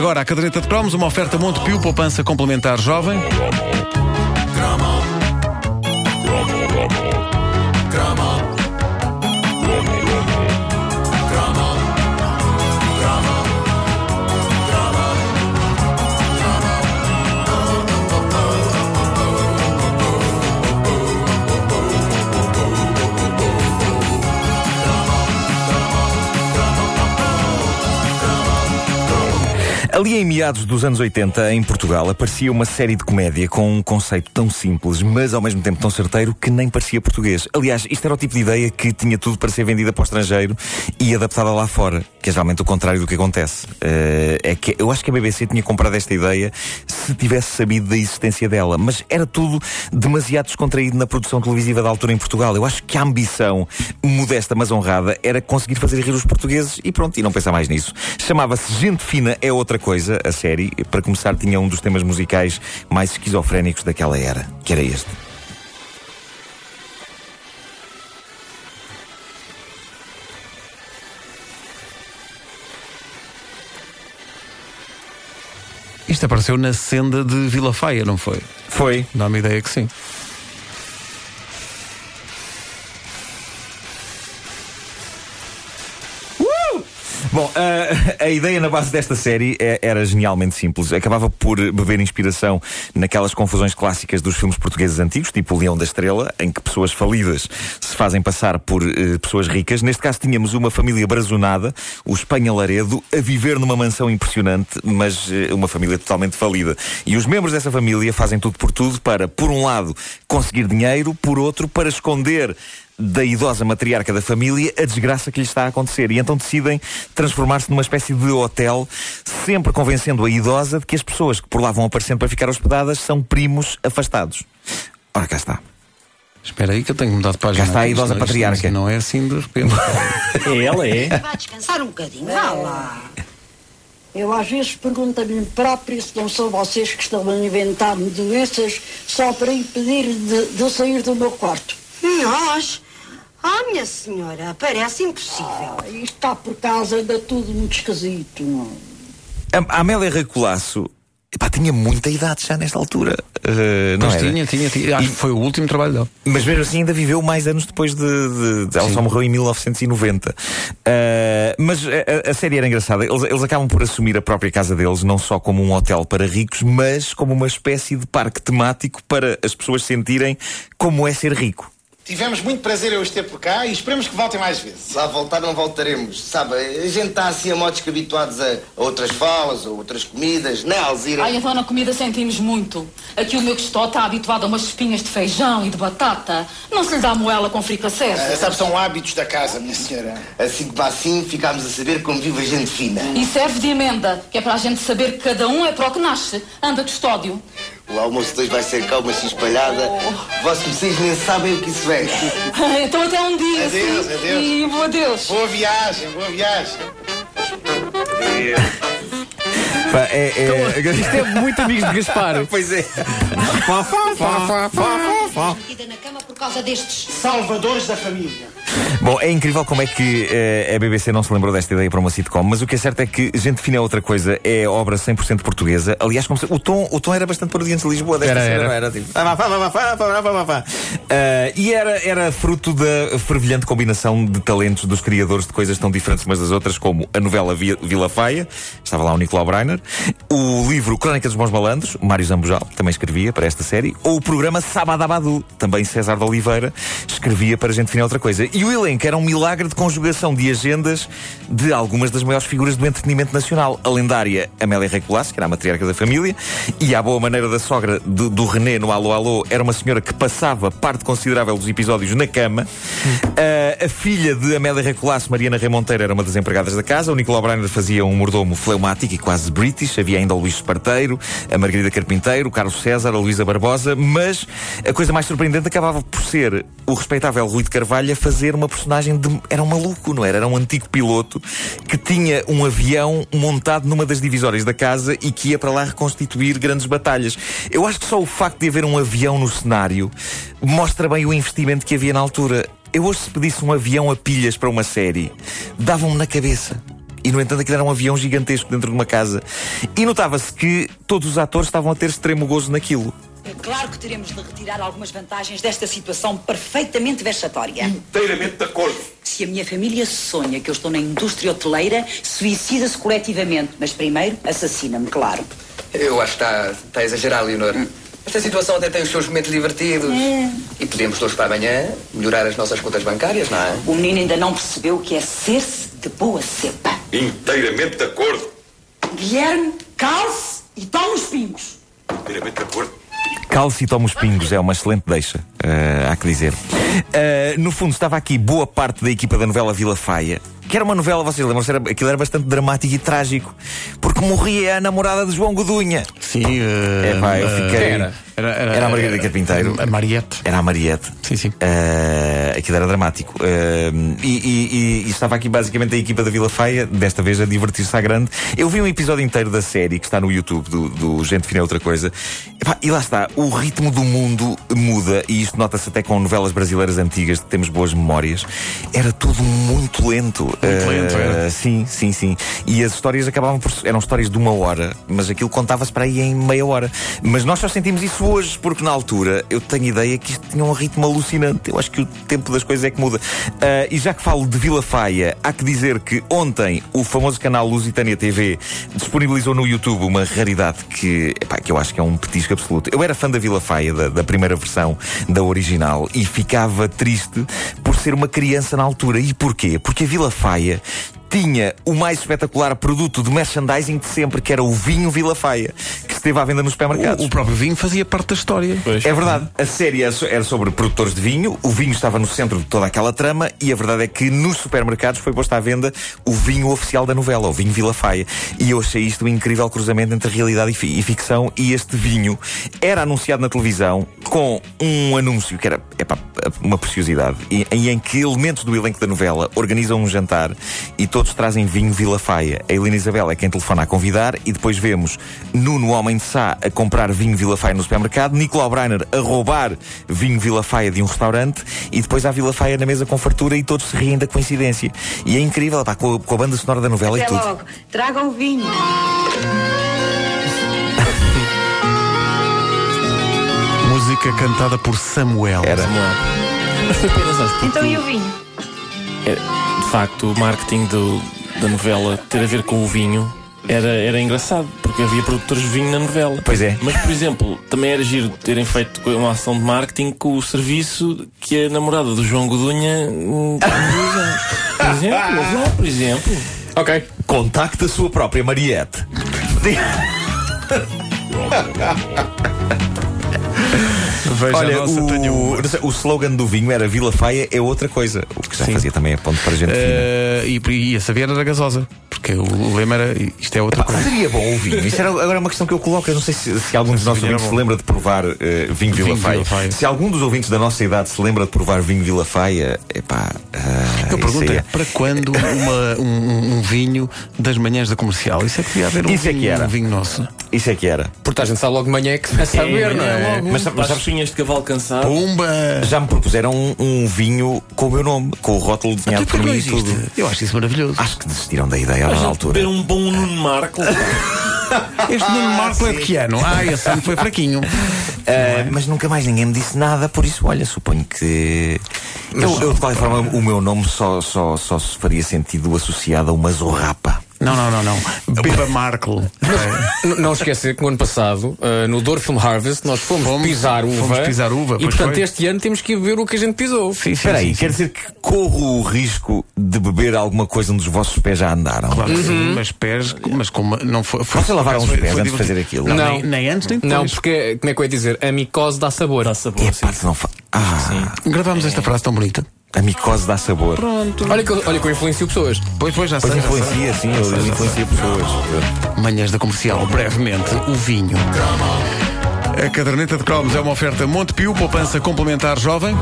Agora, a caderneta de cromos, uma oferta Montepio, poupança complementar jovem. Ali em meados dos anos 80, em Portugal, aparecia uma série de comédia com um conceito tão simples, mas ao mesmo tempo tão certeiro que nem parecia português. Aliás, isto era o tipo de ideia que tinha tudo para ser vendida para o estrangeiro e adaptada lá fora, que é geralmente o contrário do que acontece. Uh, é que eu acho que a BBC tinha comprado esta ideia se tivesse sabido da existência dela, mas era tudo demasiado descontraído na produção televisiva da altura em Portugal. Eu acho que a ambição, modesta mas honrada, era conseguir fazer rir os portugueses e pronto, e não pensar mais nisso. Chamava-se Gente Fina é Outra Coisa coisa, a série. Para começar, tinha um dos temas musicais mais esquizofrénicos daquela era, que era este. Isto apareceu na senda de Vila Faia, não foi? Foi. Dá-me ideia que sim. A ideia na base desta série é, era genialmente simples. Acabava por beber inspiração naquelas confusões clássicas dos filmes portugueses antigos, tipo o Leão da Estrela, em que pessoas falidas se fazem passar por uh, pessoas ricas. Neste caso tínhamos uma família brazonada, o Espanha Laredo, a viver numa mansão impressionante, mas uh, uma família totalmente falida. E os membros dessa família fazem tudo por tudo para, por um lado, conseguir dinheiro, por outro, para esconder da idosa matriarca da família a desgraça que lhe está a acontecer. E então decidem transformar-se numa espécie de hotel, sempre convencendo a idosa de que as pessoas que por lá vão aparecendo para ficar hospedadas são primos afastados. Ora, cá está. Espera aí que eu tenho mudado de página. Cá está a idosa isto, patriarca. Isto não é assim de repente. é ela, é. Vá descansar um bocadinho, vá lá. Eu às vezes pergunto-me próprio se não são vocês que estão a inventar-me doenças só para impedir de, de eu sair do meu quarto. Nós? Ah, minha senhora, parece impossível. Ah, isto está por causa de tudo muito esquisito. Não? A, a Amélia Recolasso Epá, tinha muita idade já nesta altura. Uh, não pois era? tinha, tinha, tinha. Acho E- que foi o último trabalho dele. Mas mesmo assim ainda viveu mais anos depois de. de- de- ela Sim. só morreu em 1990. Uh, mas a, a- a série era engraçada. Eles, eles acabam por assumir a própria casa deles não só como um hotel para ricos, mas como uma espécie de parque temático para as pessoas sentirem como é ser rico. Tivemos muito prazer em os ter por cá e esperemos que voltem mais vezes. Lá voltar não voltaremos. Sabe, a gente está assim a modos que habituados a, a outras falas, a outras comidas, né, Alzira? Ai, então na comida sentimos muito. Aqui o meu costó está habituado a umas espinhas de feijão e de batata. Não se lhe dá moela com fricassés. Ah, sabe, são hábitos da casa, minha senhora. Assim que para assim ficámos a saber como vive a gente fina. E serve de emenda, que é para a gente saber que cada um é para o que nasce. Anda custódio. O almoço de hoje vai ser calma assim espalhada. Vossos vocês nem sabem o que isso é. então até um dia. Adeus, sim. adeus. E boa Deus. Boa viagem, boa viagem. Pá, é, é... Isto é muito amigos de Gaspar. pois é. Metida na cama por causa destes. Salvadores da família. Bom, é incrível como é que uh, a BBC não se lembrou desta ideia para uma sitcom, mas o que é certo é que Gente Fina é outra coisa, é obra 100% portuguesa. Aliás, se, o, tom, o tom era bastante parodiante de Lisboa desta era, cena, era. era tipo. Uh, e era, era fruto da fervilhante combinação de talentos dos criadores de coisas tão diferentes umas das outras, como a novela Vila Faia, estava lá o Nicolau Breiner, o livro Crónica dos Bons Malandros, Mário Zambojal, também escrevia para esta série, ou o programa Sabadabadu, também César de Oliveira, escrevia para Gente Fina é outra coisa. E o elenco era um milagre de conjugação de agendas de algumas das maiores figuras do entretenimento nacional. A lendária Amélia Rei que era a matriarca da família, e à boa maneira da sogra do, do René no Alô Alô, era uma senhora que passava parte considerável dos episódios na cama. Ah, a filha de Amélia Rei Mariana Rei Monteiro, era uma das empregadas da casa. O Nicolau Breiner fazia um mordomo fleumático e quase british. Havia ainda o Luís Esparteiro, a Margarida Carpinteiro, o Carlos César, a Luísa Barbosa. Mas a coisa mais surpreendente acabava por ser o respeitável Rui de Carvalho a fazer uma personagem de. Era um maluco, não era? Era um antigo piloto que tinha um avião montado numa das divisórias da casa e que ia para lá reconstituir grandes batalhas. Eu acho que só o facto de haver um avião no cenário mostra bem o investimento que havia na altura. Eu hoje, se pedisse um avião a pilhas para uma série, davam-me na cabeça. E, no entanto, aquilo era um avião gigantesco dentro de uma casa. E notava-se que todos os atores estavam a ter extremo gozo naquilo. É claro que teremos de retirar algumas vantagens desta situação perfeitamente vexatória. Inteiramente de acordo. Se a minha família sonha que eu estou na indústria hoteleira, suicida-se coletivamente. Mas primeiro, assassina-me, claro. Eu acho que está, está a exagerar, Leonor. Esta situação até tem os seus momentos divertidos. E podemos, de hoje para amanhã, melhorar as nossas contas bancárias, não é? O menino ainda não percebeu o que é ser-se de boa cepa. Inteiramente de acordo. Guilherme, calce e toma os pingos. Inteiramente de acordo. Calce e toma os pingos, é uma excelente deixa, eh, há que dizer. Eh, no fundo, estava aqui boa parte da equipa da novela Vila Faia, que era uma novela, vocês lembram-se, era, aquilo era bastante dramático e trágico, porque morria a namorada de João Godunha. Sim, uh, É pá, eu fiquei. Era, era, Era a Margarida Carpinteiro. A Mariette. Era a Mariette. Sim, sim. Uh, aquilo era dramático. Uh, e, e- e- e estava aqui basicamente a equipa da Vila Faia, desta vez a divertir-se à grande. Eu vi um episódio inteiro da série que está no YouTube, do, do Gente Fina é Outra Coisa. Epá, e lá está, o ritmo do mundo muda, e isto nota-se até com novelas brasileiras antigas, que temos boas memórias. Era tudo muito lento. Muito lento, era. Uh, Sim, sim, sim. E as histórias acabavam por. eram histórias de uma hora, mas aquilo contava-se para aí em meia hora. Mas nós só sentimos isso hoje, porque na altura eu tenho ideia que isto tinha um ritmo alucinante. Eu acho que o tempo das coisas é que muda. Ah, e já que falo de Vila Faia, há que dizer que ontem o famoso canal Lusitânia TV disponibilizou no YouTube uma raridade que, epá, que eu acho que é um petisco absoluto. Eu era fã da Vila Faia, da, da primeira versão, da original, e ficava triste por ser uma criança na altura. E porquê? Porque a Vila Faia tinha o mais espetacular produto de merchandising de sempre, que era o vinho Vila Faia, que esteve à venda nos supermercados. O, o próprio vinho fazia parte da história. É verdade. A série era so- era sobre produtores de vinho, o vinho estava no centro de toda aquela trama e a verdade é que nos supermercados foi posto à venda o vinho oficial da novela, o vinho Vila Faia. E eu achei isto um incrível cruzamento entre realidade e, fi- e ficção e este vinho era anunciado na televisão com um anúncio que era epá, uma preciosidade e, e em que elementos do elenco da novela organizam um jantar e todos trazem vinho Vila Faia. A Helena Isabel é quem telefona a convidar e depois vemos Nuno Homem de Sá a comprar vinho Vila Faia no supermercado, Nicolau Breiner a roubar vinho Vila Faia de um restaurante e depois há Vila Faia na mesa com fartura e todos se riem da coincidência. E é incrível, pá, com, a, com a banda sonora da novela e Até tudo. logo. Tragam o vinho. Música cantada por Samuel. Era. Porque Então e o vinho? é, de facto o marketing do- da novela ter a ver com o vinho era, era engraçado, porque havia produtores de vinho na novela. Pois é. Mas, por exemplo, também era giro terem feito uma ação de marketing com o serviço que a namorada do João Godunha hum. Por exemplo, lá, por exemplo. Ok. Contacte a sua própria Mariette. Veja Olha, a nossa o, o slogan do vinho era Vila Faia é outra coisa. O que já fazia também a ponto para gente fina. Eh, e, e a saber era gasosa. Porque o, lema era isto é outra coisa. seria bom o vinho. Isso era agora uma questão que eu coloco. Eu não sei se, se algum dos nossos vinho ouvintes se lembra de provar eh, vinho Vila Vinho Faia. Vila Faia. Se algum dos ouvintes da nossa idade se lembra de provar vinho Vila Faia, epá. ah, Eu isso pergunto é, para quando uma- um, um- vinho das manhãs da comercial? Isso é que devia haver um, Isso é que vinho, era. um vinho nosso. Isso é que era. Porque a gente sabe logo de manhã que começa a ver, não é? logo, Mas- mas, mas sabes- espinhas de cavalo cansado. Pumba! Já me propuseram um, um vinho com o meu nome, com o rótulo desenhado Até por mim e tudo. Eu acho isso maravilhoso. Acho que desistiram da ideia na altura. beber um bom Nuno Marco. Este Nuno Marco é de que ano? Ah, esse ano foi fraquinho. Ah, Mas nunca mais ninguém me disse nada, por isso, olha, suponho que. Eu, eu, de qualquer forma, o meu nome só, só, só se faria sentido associado a uma zorrapa. Não, não, não, não. Beba Markle. Não esquecer que no ano passado, uh, no Douro Film Harvest, nós fomos, Fomos- pisar uva. fomos pisar uva, E portanto, foi. este ano temos que ir ver o que a gente pisou. Sim, sim, Espera aí, sim, quer dizer que corro o risco de beber alguma coisa onde os vossos pés já andaram? Claro que sim, mas pés, mas como não foi. foi Vocês lavaram os pés foi antes de fazer aquilo? Não, Não. Nem, nem antes nem depois. Não, porque, como é que eu ia dizer? A micose dá sabor. Dá sabor, É sim. pá, não fa... Ah, Gravámos esta frase tão bonita. A micose dá sabor. Olha que, eu- olha que eu influencio pessoas. Pois, pois, já Pois sei. já sei. influencia, sim, eu influencia pessoas. Manhãs da comercial, brevemente, o vinho. A caderneta de cromos é uma oferta Montepio, poupança complementar jovem.